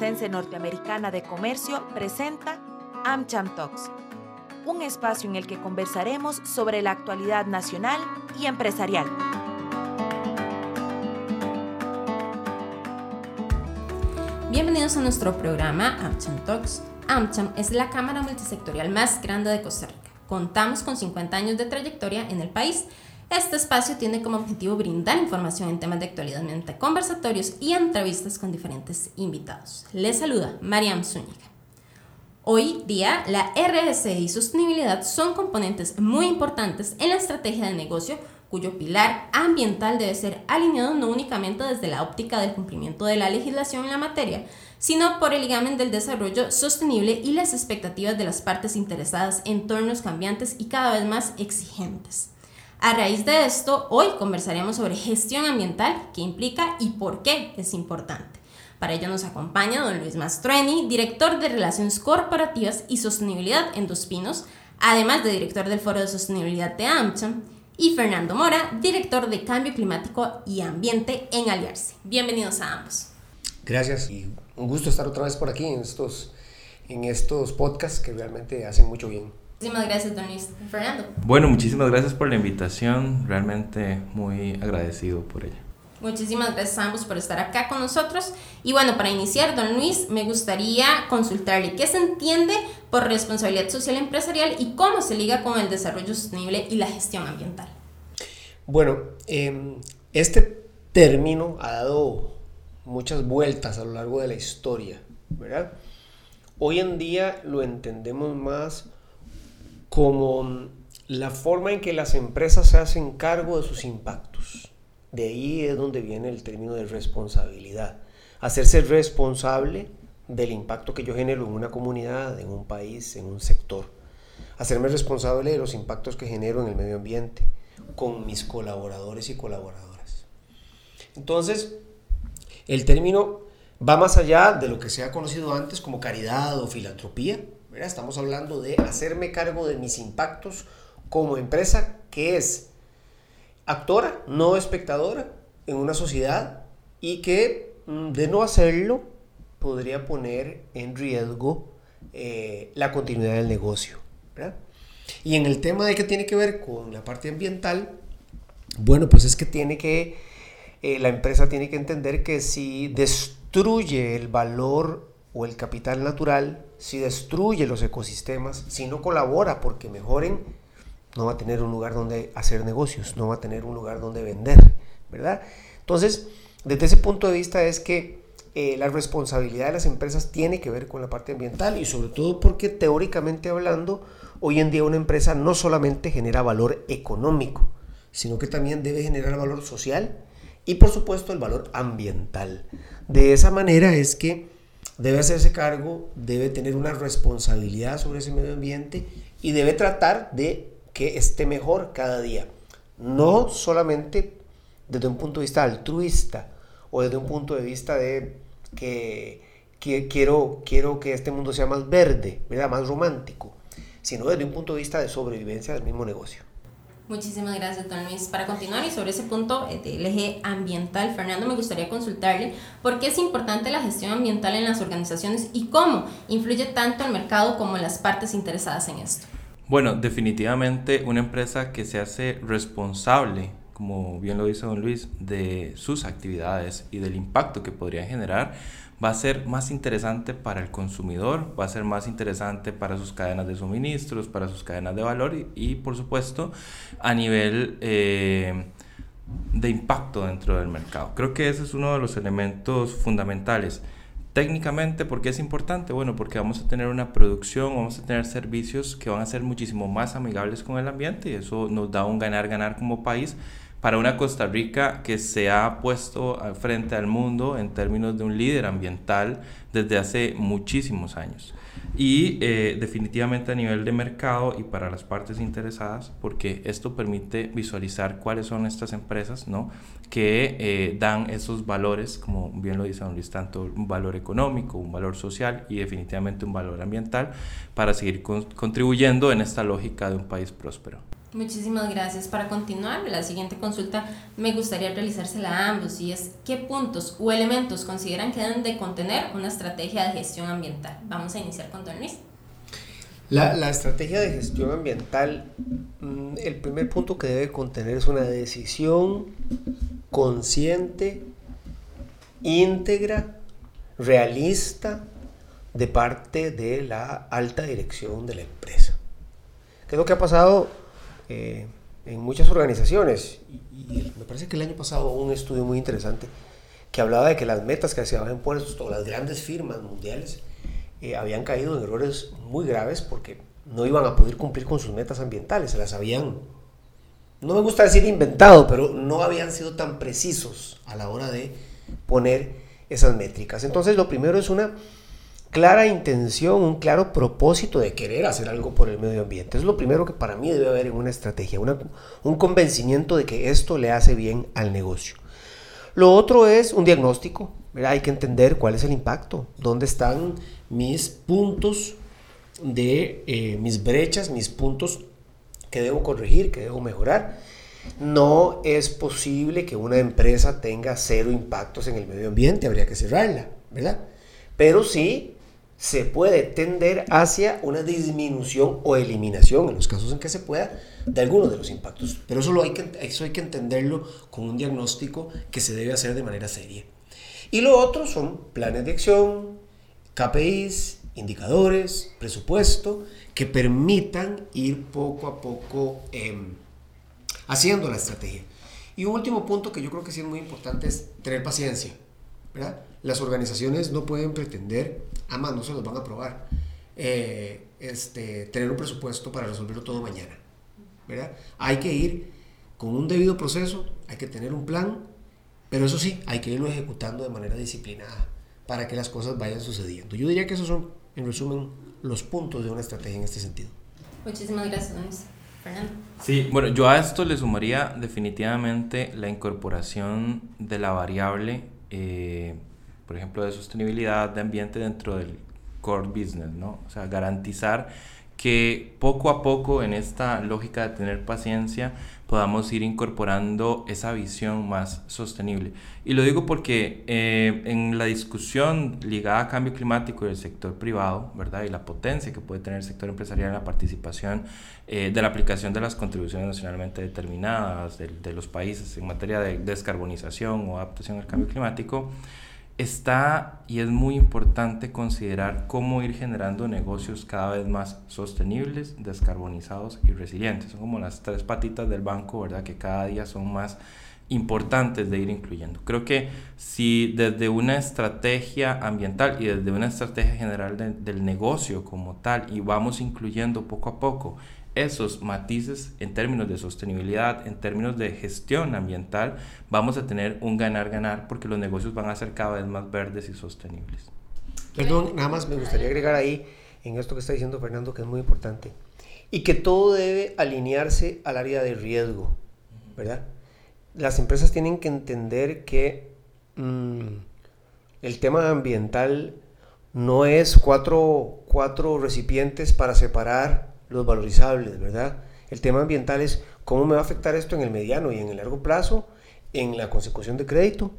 norteamericana de comercio presenta AmCham Talks, un espacio en el que conversaremos sobre la actualidad nacional y empresarial. Bienvenidos a nuestro programa AmCham Talks. AmCham es la cámara multisectorial más grande de Costa Rica. Contamos con 50 años de trayectoria en el país este espacio tiene como objetivo brindar información en temas de actualidad mediante conversatorios y entrevistas con diferentes invitados. Les saluda Mariam Zúñiga. Hoy día, la RSE y sostenibilidad son componentes muy importantes en la estrategia de negocio cuyo pilar ambiental debe ser alineado no únicamente desde la óptica del cumplimiento de la legislación en la materia, sino por el ligamen del desarrollo sostenible y las expectativas de las partes interesadas en entornos cambiantes y cada vez más exigentes. A raíz de esto, hoy conversaremos sobre gestión ambiental, qué implica y por qué es importante. Para ello nos acompaña don Luis Mastroeni, director de Relaciones Corporativas y Sostenibilidad en Dos Pinos, además de director del Foro de Sostenibilidad de AmCham, y Fernando Mora, director de Cambio Climático y Ambiente en Aliarse. Bienvenidos a ambos. Gracias y un gusto estar otra vez por aquí en estos, en estos podcasts que realmente hacen mucho bien. Muchísimas gracias, don Luis. Fernando. Bueno, muchísimas gracias por la invitación. Realmente muy agradecido por ella. Muchísimas gracias a ambos por estar acá con nosotros. Y bueno, para iniciar, don Luis, me gustaría consultarle qué se entiende por responsabilidad social empresarial y cómo se liga con el desarrollo sostenible y la gestión ambiental. Bueno, em, este término ha dado muchas vueltas a lo largo de la historia, ¿verdad? Hoy en día lo entendemos más como la forma en que las empresas se hacen cargo de sus impactos. De ahí es donde viene el término de responsabilidad. Hacerse responsable del impacto que yo genero en una comunidad, en un país, en un sector. Hacerme responsable de los impactos que genero en el medio ambiente, con mis colaboradores y colaboradoras. Entonces, el término va más allá de lo que se ha conocido antes como caridad o filantropía, Estamos hablando de hacerme cargo de mis impactos como empresa que es actora, no espectadora en una sociedad y que mm, de no hacerlo podría poner en riesgo eh, la continuidad del negocio. Y en el tema de que tiene que ver con la parte ambiental, bueno, pues es que tiene que, eh, la empresa tiene que entender que si destruye el valor o el capital natural, si destruye los ecosistemas, si no colabora porque mejoren, no va a tener un lugar donde hacer negocios, no va a tener un lugar donde vender, ¿verdad? Entonces, desde ese punto de vista es que eh, la responsabilidad de las empresas tiene que ver con la parte ambiental y sobre todo porque teóricamente hablando, hoy en día una empresa no solamente genera valor económico, sino que también debe generar valor social y por supuesto el valor ambiental. De esa manera es que debe hacerse cargo, debe tener una responsabilidad sobre ese medio ambiente y debe tratar de que esté mejor cada día. No solamente desde un punto de vista altruista o desde un punto de vista de que, quiero, quiero que este mundo sea más verde, más romántico, sino desde un punto de vista de sobrevivencia del mismo negocio. Muchísimas gracias, don Luis. Para continuar y sobre ese punto eh, del eje ambiental, Fernando, me gustaría consultarle por qué es importante la gestión ambiental en las organizaciones y cómo influye tanto el mercado como las partes interesadas en esto. Bueno, definitivamente una empresa que se hace responsable, como bien lo dice don Luis, de sus actividades y del impacto que podrían generar, va a ser más interesante para el consumidor, va a ser más interesante para sus cadenas de suministros, para sus cadenas de valor y, por supuesto a nivel eh, de impacto dentro del mercado. Creo que ese es uno de los elementos fundamentales. Técnicamente, ¿por qué es importante? Bueno, porque vamos a tener una producción, vamos a tener servicios que van a ser muchísimo más amigables con el ambiente y eso nos da un ganar-ganar como país para una Costa Rica que se ha puesto al frente al mundo en términos de un líder ambiental desde hace muchísimos años. Y eh, definitivamente a nivel de mercado y para las partes interesadas, porque esto permite visualizar cuáles son estas empresas ¿no? que eh, dan esos valores, como bien lo dice Don Luis, tanto un valor económico, un valor social y definitivamente un valor ambiental para seguir contribuyendo en esta lógica de un país próspero. Muchísimas gracias. Para continuar, la siguiente consulta me gustaría realizársela a ambos y es ¿qué puntos o elementos consideran que deben de contener una estrategia de gestión ambiental? Vamos a iniciar con Don Luis. La, la estrategia de gestión ambiental, mm, el primer punto que debe contener es una decisión consciente, íntegra, realista de parte de la alta dirección de la empresa. ¿Qué es lo que ha pasado eh, en muchas organizaciones? Y, me parece que el año pasado hubo un estudio muy interesante que hablaba de que las metas que se habían puesto todas las grandes firmas mundiales eh, habían caído en errores muy graves porque no iban a poder cumplir con sus metas ambientales, se las habían, no me gusta decir inventado, pero no habían sido tan precisos a la hora de poner esas métricas. Entonces lo primero es una clara intención, un claro propósito de querer hacer algo por el medio ambiente. Es lo primero que para mí debe haber en una estrategia, un convencimiento de que esto le hace bien al negocio. Lo otro es un diagnóstico, hay que entender cuál es el impacto, dónde están mis puntos de eh, mis brechas, mis puntos que debo corregir, que debo mejorar. No es posible que una empresa tenga cero impactos en el medio ambiente, habría que cerrarla, ¿verdad? Pero sí se puede tender hacia una disminución o eliminación, en los casos en que se pueda, de algunos de los impactos. Pero eso, hay, que, eso hay que entenderlo con un diagnóstico que se debe hacer de manera seria. Y lo otro son planes de acción, KPIs, indicadores, presupuesto, que permitan ir poco a poco em, haciendo la estrategia. Y un último punto que yo creo que sí es muy importante es tener paciencia. Las organizaciones no pueden pretender, además no se los van a aprobar, eh, este, tener un presupuesto para resolverlo todo mañana. ¿verdad? Hay que ir con un debido proceso, hay que tener un plan, pero eso sí, hay que irlo ejecutando de manera disciplinada para que las cosas vayan sucediendo. Yo diría que esos son, en resumen, los puntos de una estrategia en este sentido. Muchísimas gracias, Fernando. Sí, bueno, yo a esto le sumaría definitivamente la incorporación de la variable eh, por ejemplo, de sostenibilidad de ambiente dentro del core business, ¿no? O sea, garantizar que poco a poco en esta lógica de tener paciencia podamos ir incorporando esa visión más sostenible. Y lo digo porque eh, en la discusión ligada a cambio climático y el sector privado, ¿verdad? Y la potencia que puede tener el sector empresarial en la participación eh, de la aplicación de las contribuciones nacionalmente determinadas de, de los países en materia de descarbonización o adaptación al cambio climático, está y es muy importante considerar cómo ir generando negocios cada vez más sostenibles, descarbonizados y resilientes. Son como las tres patitas del banco, ¿verdad? Que cada día son más importantes de ir incluyendo. Creo que si desde una estrategia ambiental y desde una estrategia general del negocio como tal y vamos incluyendo poco a poco esos matices en términos de sostenibilidad, en términos de gestión ambiental, vamos a tener un ganar-ganar porque los negocios van a ser cada vez más verdes y sostenibles. Perdón, nada más me gustaría agregar ahí en esto que está diciendo Fernando que es muy importante y que todo debe alinearse al área de riesgo, ¿verdad? Las empresas tienen que entender que mm, el tema ambiental no es cuatro, cuatro recipientes para separar los valorizables, ¿verdad? El tema ambiental es cómo me va a afectar esto en el mediano y en el largo plazo, en la consecución de crédito,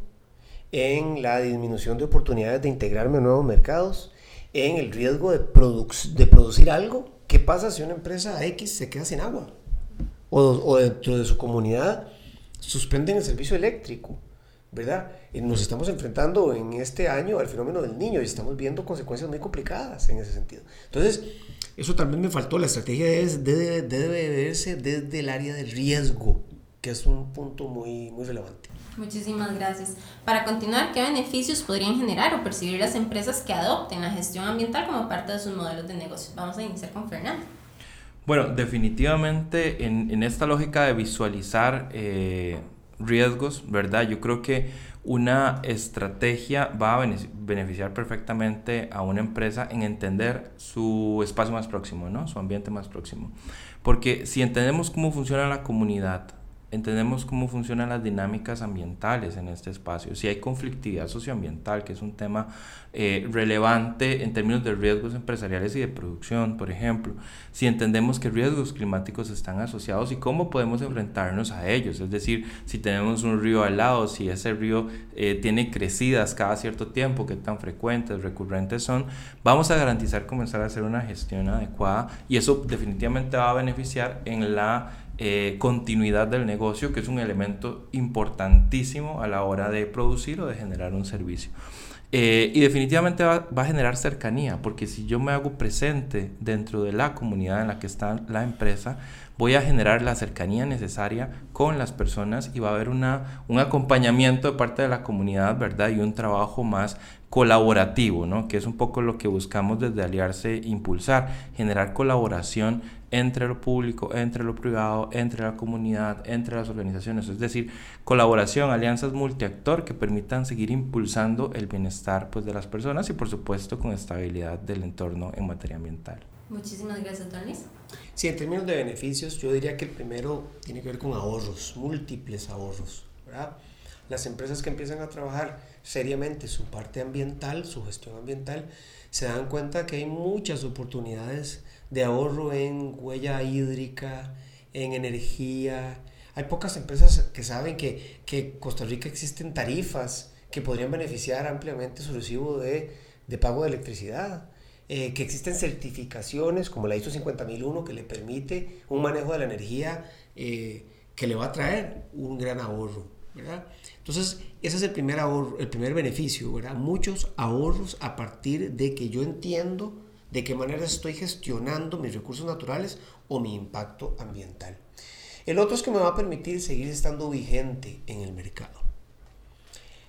en la disminución de oportunidades de integrarme a nuevos mercados, en el riesgo de, de producir algo. ¿Qué pasa si una empresa X se queda sin agua? O, o dentro de su comunidad suspenden el servicio eléctrico, ¿verdad? Nos estamos enfrentando en este año al fenómeno del niño y estamos viendo consecuencias muy complicadas en ese sentido. Entonces, eso también me faltó. La estrategia debe, debe verse desde el área del riesgo, que es un punto muy, muy relevante. Muchísimas gracias. Para continuar, ¿qué beneficios podrían generar o percibir las empresas que adopten la gestión ambiental como parte de sus modelos de negocio? Vamos a iniciar con Fernando. Bueno, definitivamente en, en esta lógica de visualizar eh, riesgos, ¿verdad? Yo creo que una estrategia va a beneficiar perfectamente a una empresa en entender su espacio más próximo, ¿no? Su ambiente más próximo. Porque si entendemos cómo funciona la comunidad, entendemos cómo funcionan las dinámicas ambientales en este espacio, si hay conflictividad socioambiental, que es un tema eh, relevante en términos de riesgos empresariales y de producción, por ejemplo, si entendemos que riesgos climáticos están asociados y cómo podemos enfrentarnos a ellos, es decir, si tenemos un río al lado, si ese río eh, tiene crecidas cada cierto tiempo, qué tan frecuentes, recurrentes son, vamos a garantizar comenzar a hacer una gestión adecuada y eso definitivamente va a beneficiar en la eh, continuidad del negocio, que es un elemento importantísimo a la hora de producir o de generar un servicio. Eh, y definitivamente va, va, a generar cercanía, porque si yo me hago presente dentro de la comunidad en la que está la empresa, voy a generar la cercanía necesaria con las personas y va a haber una, un acompañamiento de parte de la comunidad, ¿verdad? Y un trabajo más colaborativo, ¿no? Que es un poco lo que buscamos desde Aliarse impulsar, generar colaboración entre lo público, entre lo privado, entre la comunidad, entre las organizaciones, es decir, colaboración, alianzas multiactor que permitan seguir impulsando el bienestar pues, de las personas y por supuesto con estabilidad del entorno en materia ambiental. Muchísimas gracias, Don Sí, en términos de beneficios, yo diría que el primero tiene que ver con ahorros, múltiples ahorros, ¿verdad? Las empresas que empiezan a trabajar seriamente su parte ambiental, su gestión ambiental, se dan cuenta que hay muchas oportunidades de ahorro en huella hídrica, en energía. Hay pocas empresas que saben que, que Costa Rica existen tarifas que podrían beneficiar ampliamente su recibo de, de pago de electricidad. Eh, que existen certificaciones como la ISO 50001 que le permite un manejo de la energía eh, que le va a traer un gran ahorro. ¿verdad? Entonces, ese es el primer ahorro, el primer beneficio, ¿verdad? Muchos ahorros a partir de que yo entiendo de qué manera estoy gestionando mis recursos naturales o mi impacto ambiental. El otro es que me va a permitir seguir estando vigente en el mercado.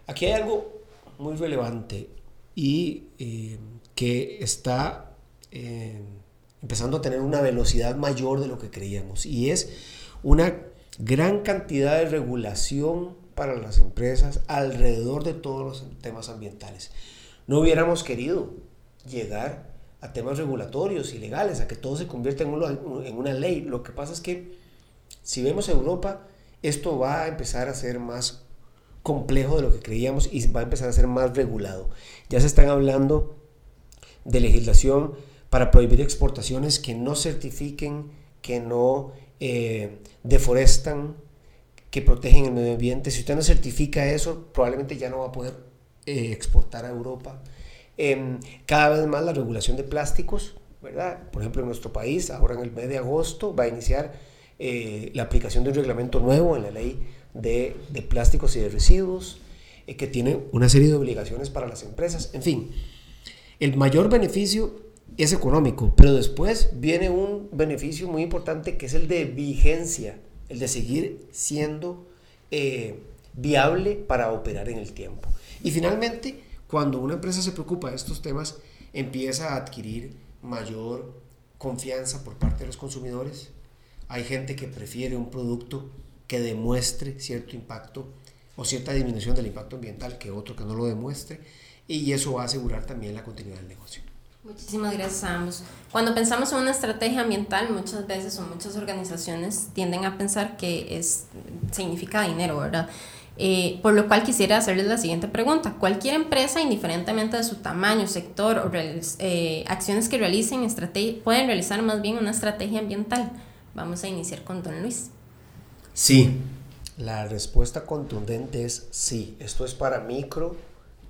Aquí hay algo muy relevante y eh, que está eh, empezando a tener una velocidad mayor de lo que creíamos y es una gran cantidad de regulación para las empresas alrededor de todos los temas ambientales. No hubiéramos querido llegar a temas regulatorios y legales, a que todo se convierta en, una ley. Lo que pasa es que si vemos Europa, esto va a empezar a ser más complejo de lo que creíamos y va a empezar a ser más regulado. Ya se están hablando de legislación para prohibir exportaciones que no certifiquen, que no eh, deforestan, que protegen el medio ambiente. Si usted no certifica eso, probablemente ya no va a poder eh, exportar a Europa. Em, cada vez más la regulación de plásticos, ¿verdad? Por ejemplo, en nuestro país, ahora en el mes de agosto, va a iniciar eh, la aplicación de un reglamento nuevo en la ley de, plásticos y de residuos, eh, que tiene una serie de obligaciones para las empresas. En fin, el mayor beneficio es económico, pero después viene un beneficio muy importante que es el de vigencia, el de seguir siendo eh, viable para operar en el tiempo. Y finalmente, cuando una empresa se preocupa de estos temas, empieza a adquirir mayor confianza por parte de los consumidores. Hay gente que prefiere un producto que demuestre cierto impacto o cierta disminución del impacto ambiental que otro que no lo demuestre y eso va a asegurar también la continuidad del negocio. Muchísimas gracias a ambos. Cuando pensamos en una estrategia ambiental, muchas veces o muchas organizaciones tienden a pensar que es, significa dinero, ¿verdad? Eh, por lo cual quisiera hacerles la siguiente pregunta. Cualquier empresa, indiferentemente de su tamaño, sector o eh, acciones que realicen, pueden realizar más bien una estrategia ambiental. Vamos a iniciar con don Luis. Sí, la respuesta contundente es sí. Esto es para micro,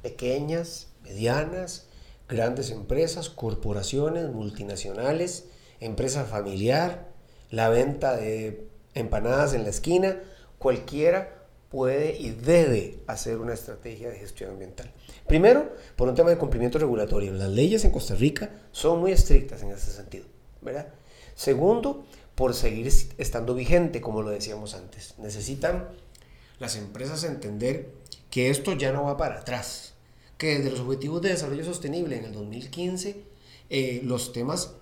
pequeñas, medianas, grandes empresas, corporaciones, multinacionales, empresa familiar, la venta de empanadas en la esquina, cualquiera puede y debe hacer una estrategia de gestión ambiental. Primero, por un tema de cumplimiento regulatorio. Las leyes en Costa Rica son muy estrictas en ese sentido, ¿verdad? Segundo, por seguir estando vigente, como lo decíamos antes. Necesitan las empresas entender que esto ya no va para atrás, que desde los Objetivos de Desarrollo Sostenible en el 2015, eh, los temas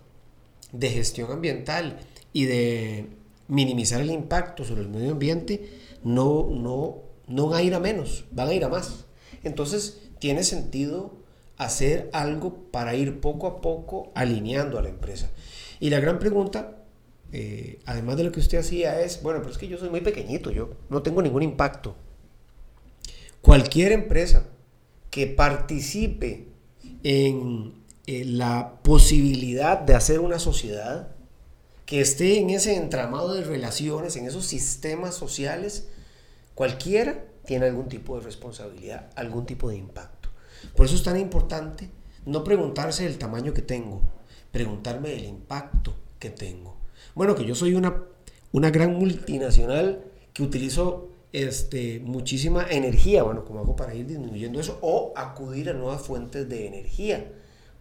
de gestión ambiental y de minimizar el impacto sobre el medio ambiente no, no, no van a ir a menos, van a ir a más. Entonces, tiene sentido hacer algo para ir poco a poco alineando a la empresa. Y la gran pregunta eh, además de lo que usted hacía, es, bueno, pero es que yo soy muy pequeñito, yo no tengo ningún impacto. Cualquier empresa que participe en la posibilidad de hacer una sociedad, que esté en ese entramado de relaciones, en esos sistemas sociales, cualquiera tiene algún tipo de responsabilidad, algún tipo de impacto. Por eso es tan importante no preguntarse el tamaño que tengo, preguntarme el impacto que tengo. Bueno, que yo soy una, una gran multinacional que utilizo este, muchísima energía, bueno, como hago para ir disminuyendo eso? O acudir a nuevas fuentes de energía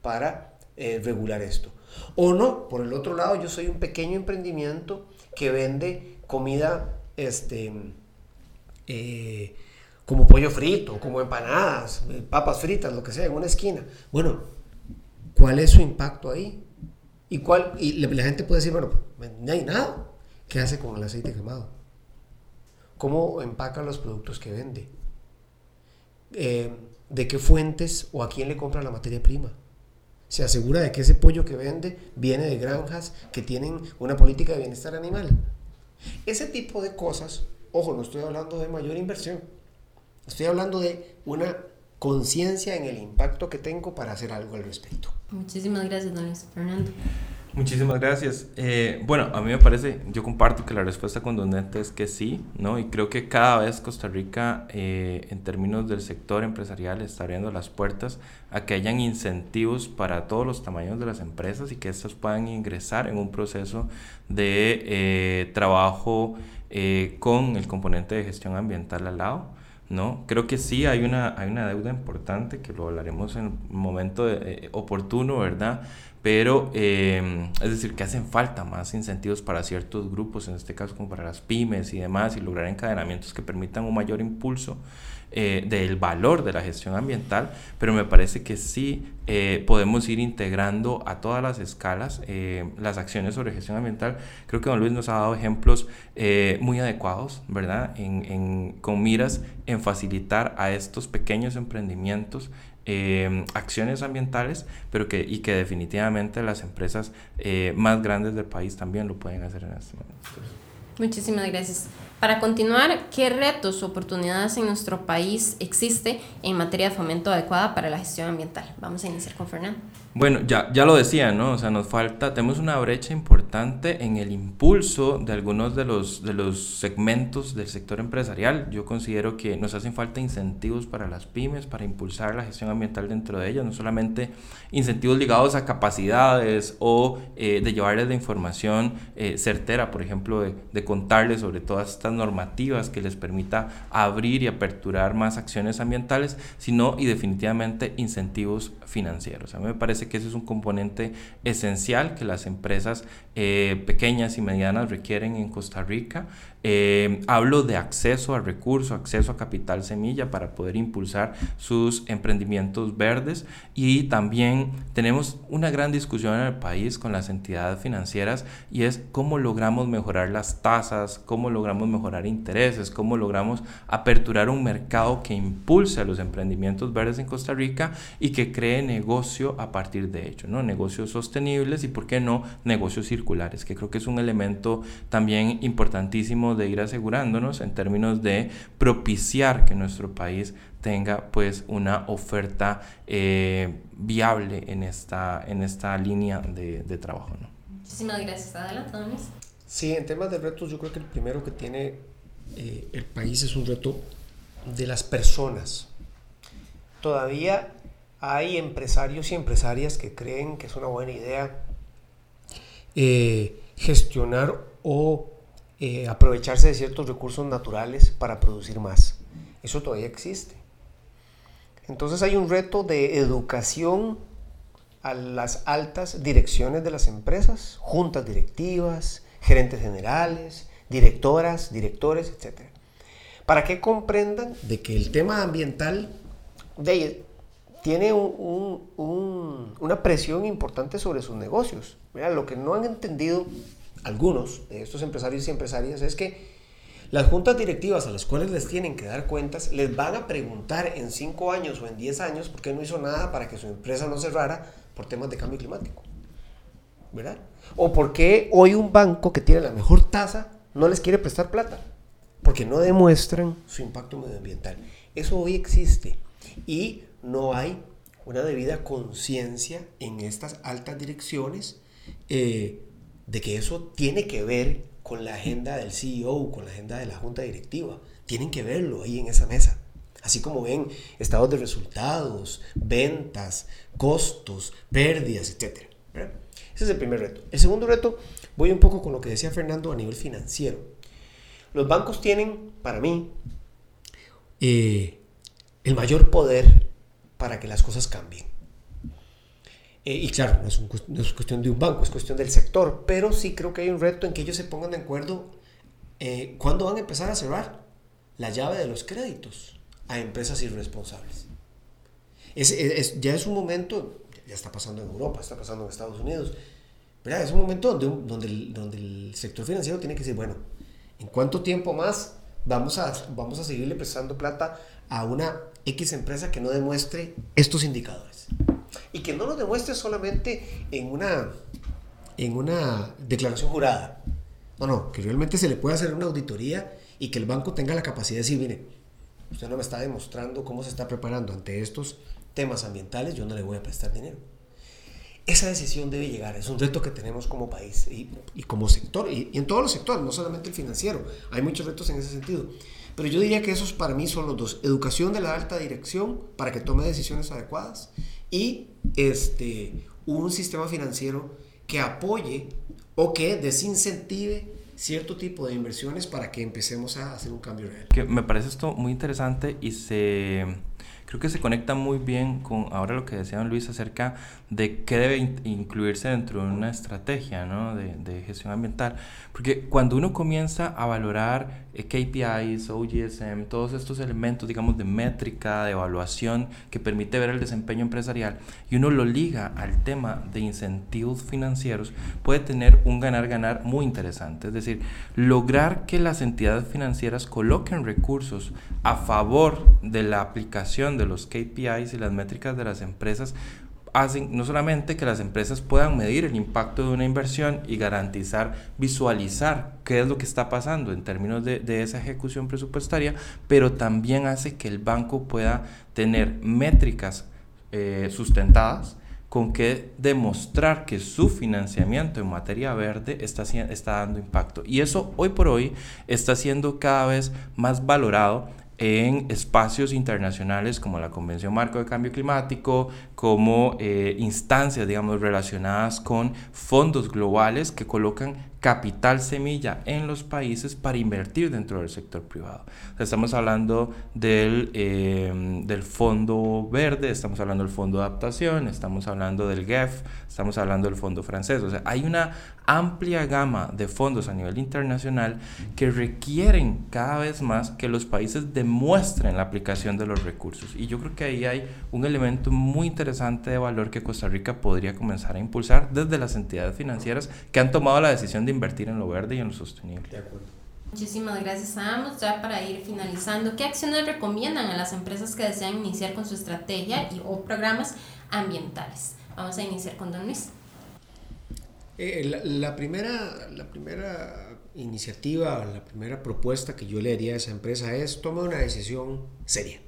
para eh, regular esto. O no, por el otro lado, yo soy un pequeño emprendimiento que vende comida, este, eh, como pollo frito, como empanadas, eh, papas fritas, lo que sea, en una esquina. Bueno, ¿cuál es su impacto ahí? ¿Y, cuál, y la gente puede decir, bueno, pues, no hay nada. ¿Qué hace con el aceite quemado? ¿Cómo empaca los productos que vende? Eh, ¿De qué fuentes o a quién le compra la materia prima? Se asegura de que ese pollo que vende viene de granjas que tienen una política de bienestar animal. Ese tipo de cosas, ojo, no estoy hablando de mayor inversión, estoy hablando de una conciencia en el impacto que tengo para hacer algo al respecto. Muchísimas gracias, don Fernando. Muchísimas gracias. Eh, bueno, a mí me parece, yo comparto que la respuesta contundente es que sí, ¿no? Y creo que cada vez Costa Rica, eh, en términos del sector empresarial, está abriendo las puertas a que hayan incentivos para todos los tamaños de las empresas y que éstas puedan ingresar en un proceso de eh, trabajo con el componente de gestión ambiental al lado. ¿no? Creo que sí hay una, hay una deuda importante que lo hablaremos en un momento oportuno, ¿verdad? Pero em, es decir, que hacen falta más incentivos para ciertos grupos, en este caso como para las pymes y demás, y lograr encadenamientos que permitan un mayor impulso eh, del valor de la gestión ambiental, pero me parece que sí eh, podemos ir integrando a todas las escalas eh, las acciones sobre gestión ambiental. Creo que don Luis nos ha dado ejemplos muy adecuados, ¿verdad? En, en, con miras en facilitar a estos pequeños emprendimientos eh, acciones ambientales, pero que, y que definitivamente las empresas eh, más grandes del país también lo pueden hacer en este momento. Muchísimas gracias. Para continuar, ¿qué retos o oportunidades en nuestro país existe en materia de fomento adecuada para la gestión ambiental? Vamos a iniciar con Fernando. Bueno, ya, ya lo decía, ¿no? O sea, nos falta, tenemos una brecha importante en el impulso de algunos de los, de los segmentos del sector empresarial. Yo considero que nos hacen falta incentivos para las pymes, para impulsar la gestión ambiental dentro de ellas, no solamente incentivos ligados a capacidades o eh, de llevarles la información eh, certera, por ejemplo, de, de contarles sobre todas estas normativas que les permita abrir y aperturar más acciones ambientales, sino y definitivamente incentivos financieros. A mí me parece que ese es un componente esencial que las empresas eh, pequeñas y medianas requieren en Costa Rica eh, hablo de acceso a recursos, acceso a capital semilla para poder impulsar sus emprendimientos verdes y también tenemos una gran discusión en el país con las entidades financieras y es cómo logramos mejorar las tasas, cómo logramos mejorar intereses, cómo logramos aperturar un mercado que impulse a los emprendimientos verdes en Costa Rica y que cree negocio a partir de ello, ¿no? negocios sostenibles y por qué no negocios circulares, que creo que es un elemento también importantísimo de ir asegurándonos en términos de propiciar que nuestro país tenga pues una oferta eh, viable en esta, en esta línea de, de trabajo. ¿no? Muchísimas gracias. Adelante, Sí, en temas de retos yo creo que el primero que tiene eh, el país es un reto de las personas. Todavía hay empresarios y empresarias que creen que es una buena idea eh, gestionar o eh, aprovecharse de ciertos recursos naturales para producir más. Eso todavía existe. Entonces hay un reto de educación a las altas direcciones de las empresas, juntas directivas, gerentes generales, directoras, directores, etc. Para que comprendan de que el tema ambiental de, tiene una presión importante sobre sus negocios. lo que no han entendido algunos de estos empresarios y empresarias es que las juntas directivas a las cuales les tienen que dar cuentas les van a preguntar en 5 años o en 10 años por qué no hizo nada para que su empresa no cerrara por temas de cambio climático. ¿Verdad? ¿O por qué hoy un banco que tiene la mejor tasa no les quiere prestar plata? Porque no demuestran su impacto medioambiental. Eso hoy existe y no hay una debida conciencia en estas altas direcciones eh, de que eso tiene que ver con la agenda del CEO, con la agenda de la junta directiva. Tienen que verlo ahí en esa mesa. Así como ven estados de resultados, ventas, costos, pérdidas, etc. Ese es el primer reto. El segundo reto, voy un poco con lo que decía Fernando a nivel financiero. Los bancos tienen, para mí, eh, el mayor poder para que las cosas cambien. Eh, y claro, no es, cuestión de un banco, es cuestión del sector, pero sí creo que hay un reto en que ellos se pongan de acuerdo eh, cuándo van a empezar a cerrar la llave de los créditos a empresas irresponsables. Es, ya es un momento, ya está pasando en Europa, está pasando en Estados Unidos, ¿verdad? es un momento donde, donde, el, donde el sector financiero tiene que decir, bueno, ¿en cuánto tiempo más vamos a, vamos a seguirle prestando plata a una X empresa que no demuestre estos indicadores? Y que no lo demuestre solamente en una, en una declaración jurada. No, no, que realmente se le pueda hacer una auditoría y que el banco tenga la capacidad de decir, mire, usted no me está demostrando cómo se está preparando ante estos temas ambientales, yo no le voy a prestar dinero. Esa decisión debe llegar, es un reto que tenemos como país y, como sector, y, y, en todos los sectores, no solamente el financiero, hay muchos retos en ese sentido. Pero yo diría que esos para mí son los dos, educación de la alta dirección para que tome decisiones adecuadas y este, un sistema financiero que apoye o que desincentive cierto tipo de inversiones para que empecemos a hacer un cambio real. Que me parece esto muy interesante y se creo que se conecta muy bien con ahora lo que decía Luis acerca de qué debe incluirse dentro de una estrategia ¿no? de, de, gestión ambiental. Porque cuando uno comienza a valorar eh, KPIs, OGSM, todos estos elementos, digamos, de métrica, de evaluación que permite ver el desempeño empresarial, y uno lo liga al tema de incentivos financieros, puede tener un ganar-ganar muy interesante. Es decir, lograr que las entidades financieras coloquen recursos a favor de la aplicación de los KPIs y las métricas de las empresas hacen no solamente que las empresas puedan medir el impacto de una inversión y garantizar, visualizar qué es lo que está pasando en términos de, esa ejecución presupuestaria, pero también hace que el banco pueda tener métricas eh, sustentadas con que demostrar que su financiamiento en materia verde está, está dando impacto. Y eso hoy por hoy está siendo cada vez más valorado en espacios internacionales como la Convención Marco de Cambio Climático, como eh, instancias, digamos, relacionadas con fondos globales que colocan capital semilla en los países para invertir dentro del sector privado. estamos hablando del, em, del Fondo Verde, estamos hablando del Fondo de Adaptación, estamos hablando del GEF, estamos hablando del Fondo Francés. O sea, hay una amplia gama de fondos a nivel internacional que requieren cada vez más que los países demuestren la aplicación de los recursos. Y yo creo que ahí hay un elemento muy interesante de valor que Costa Rica podría comenzar a impulsar desde las entidades financieras que han tomado la decisión de invertir en lo verde y en lo sostenible. De acuerdo. Muchísimas gracias a ambos. Ya para ir finalizando, ¿qué acciones recomiendan a las empresas que desean iniciar con su estrategia y, o programas ambientales? Vamos a iniciar con Don Luis. Eh, la, primera, la primera iniciativa, la primera propuesta que yo le haría a esa empresa es toma una decisión seria.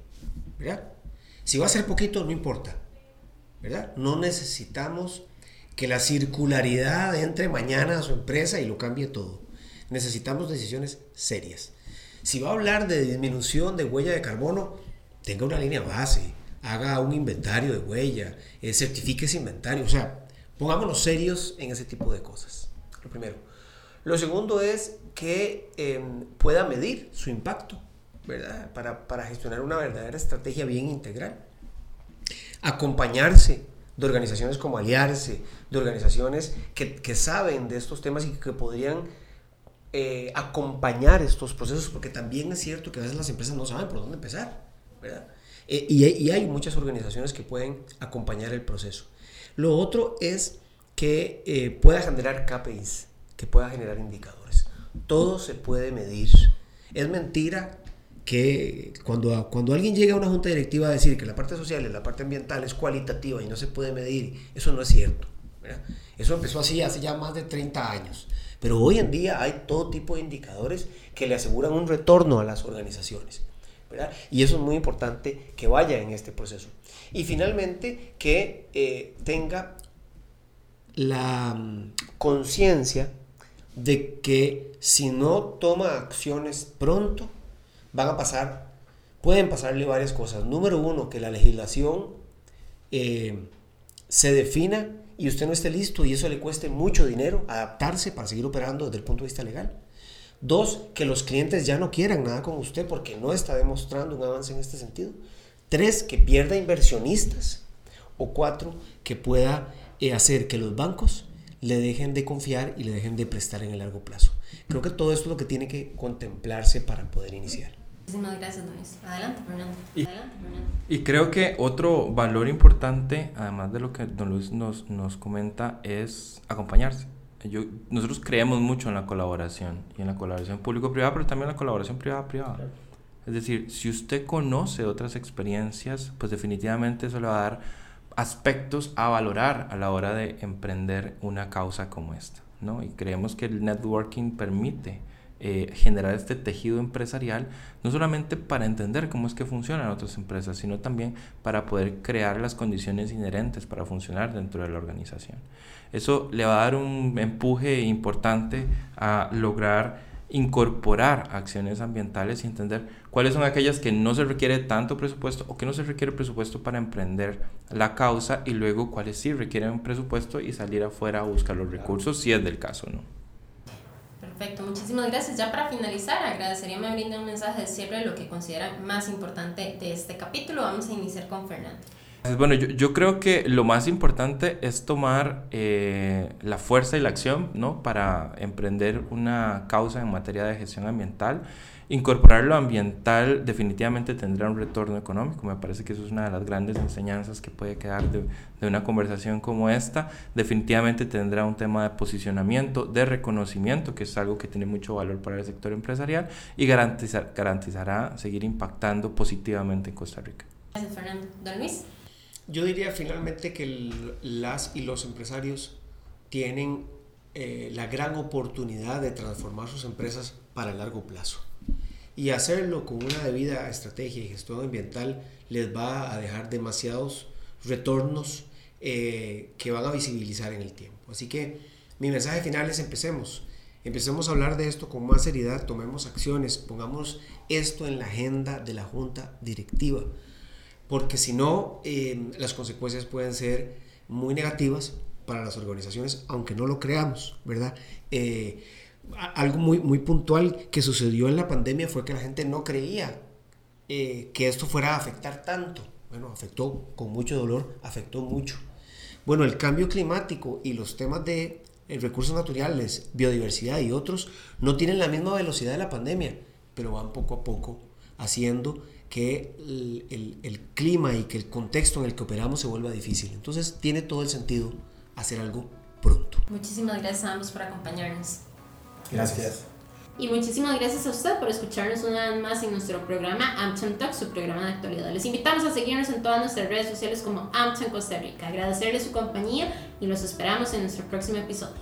¿verdad? Si va a ser poquito, no importa. No necesitamos que la circularidad entre mañana a su empresa y lo cambie todo. Necesitamos decisiones serias. Si va a hablar de disminución de huella de carbono, tenga una línea base, haga un inventario de huella, eh, certifique ese inventario, o sea, pongámonos serios en ese tipo de cosas. Lo primero. Lo segundo es que em, pueda medir su impacto, ¿verdad? Para, para gestionar una verdadera estrategia bien integral. Acompañarse de organizaciones como Aliarse, de organizaciones que, que saben de estos temas y que podrían eh, acompañar estos procesos, porque también es cierto que a veces las empresas no saben por dónde empezar, ¿verdad? Eh, y, hay muchas organizaciones que pueden acompañar el proceso. Lo otro es que eh, pueda generar KPIs, que pueda generar indicadores. Todo se puede medir. Es mentira que cuando, cuando alguien llega a una junta directiva a decir que la parte social y la parte ambiental es cualitativa y no se puede medir, eso no es cierto. Eso empezó así hace ya más de 30 años. Pero hoy en día hay todo tipo de indicadores que le aseguran un retorno a las organizaciones. Y eso es muy importante que vaya en este proceso. Y finalmente, que eh, tenga la mm, conciencia de que si no toma acciones pronto, van a pasar, pueden pasarle varias cosas. Número uno, que la legislación eh, se defina y usted no esté listo y eso le cueste mucho dinero adaptarse para seguir operando desde el punto de vista legal. Dos, que los clientes ya no quieran nada con usted porque no está demostrando un avance en este sentido. Tres, que pierda inversionistas. O cuatro, que pueda eh, hacer que los bancos le dejen de confiar y le dejen de prestar en el largo plazo. Creo que todo esto es lo que tiene que contemplarse para poder iniciar. Muchísimas gracias, Luis. Adelante, Fernando. Y, Adelante, Fernando. Y creo que otro valor importante, además de lo que don Luis nos, nos comenta, es acompañarse. Yo, nosotros creemos mucho en la colaboración y en la colaboración público-privada, pero también en la colaboración privada-privada. Es decir, si usted conoce otras experiencias, pues definitivamente eso le va a dar aspectos a valorar a la hora de emprender una causa como esta. ¿no? Y creemos que el networking permite eh, generar este tejido empresarial, no solamente para entender cómo es que funcionan otras empresas, sino también para poder crear las condiciones inherentes para funcionar dentro de la organización. Eso le va a dar un empuje importante a lograr incorporar acciones ambientales y entender cuáles son aquellas que no se requiere tanto presupuesto o que no se requiere presupuesto para emprender la causa y luego cuáles sí requieren presupuesto y salir afuera a buscar los recursos si es del caso, ¿no? Perfecto, muchísimas gracias. Ya para finalizar, agradecería me brinde un mensaje de cierre de lo que considera más importante de este capítulo. Vamos a iniciar con Fernando. Bueno, yo, yo, creo que lo más importante es tomar eh, la fuerza y la acción ¿no? para emprender una causa en materia de gestión ambiental. Incorporar lo ambiental definitivamente tendrá un retorno económico. Me parece que eso es una de las grandes enseñanzas que puede quedar de, de una conversación como esta. Definitivamente tendrá un tema de posicionamiento, de reconocimiento, que es algo que tiene mucho valor para el sector empresarial y garantizar, garantizará seguir impactando positivamente en Costa Rica. Gracias, Fernando. Don Luis. Yo diría finalmente que el, las y los empresarios tienen eh, la gran oportunidad de transformar sus empresas para el largo plazo. Y hacerlo con una debida estrategia y gestión ambiental les va a dejar demasiados retornos eh, que van a visibilizar en el tiempo. Así que mi mensaje final es empecemos. Empecemos a hablar de esto con más seriedad, tomemos acciones, pongamos esto en la agenda de la junta directiva porque si no, eh, las consecuencias pueden ser muy negativas para las organizaciones, aunque no lo creamos, ¿verdad? Eh, algo muy, muy puntual que sucedió en la pandemia fue que la gente no creía eh, que esto fuera a afectar tanto. Bueno, afectó con mucho dolor, afectó mucho. Bueno, el cambio climático y los temas de recursos naturales, biodiversidad y otros no tienen la misma velocidad de la pandemia, pero van poco a poco haciendo que el, el, clima y que el contexto en el que operamos se vuelva difícil. Entonces tiene todo el sentido hacer algo pronto. Muchísimas gracias a ambos por acompañarnos. Gracias. Y muchísimas gracias a usted por escucharnos una vez más en nuestro programa Amcham Talk, su programa de actualidad. Les invitamos a seguirnos en todas nuestras redes sociales como Amcham Costa Rica. Agradecerles su compañía y los esperamos en nuestro próximo episodio.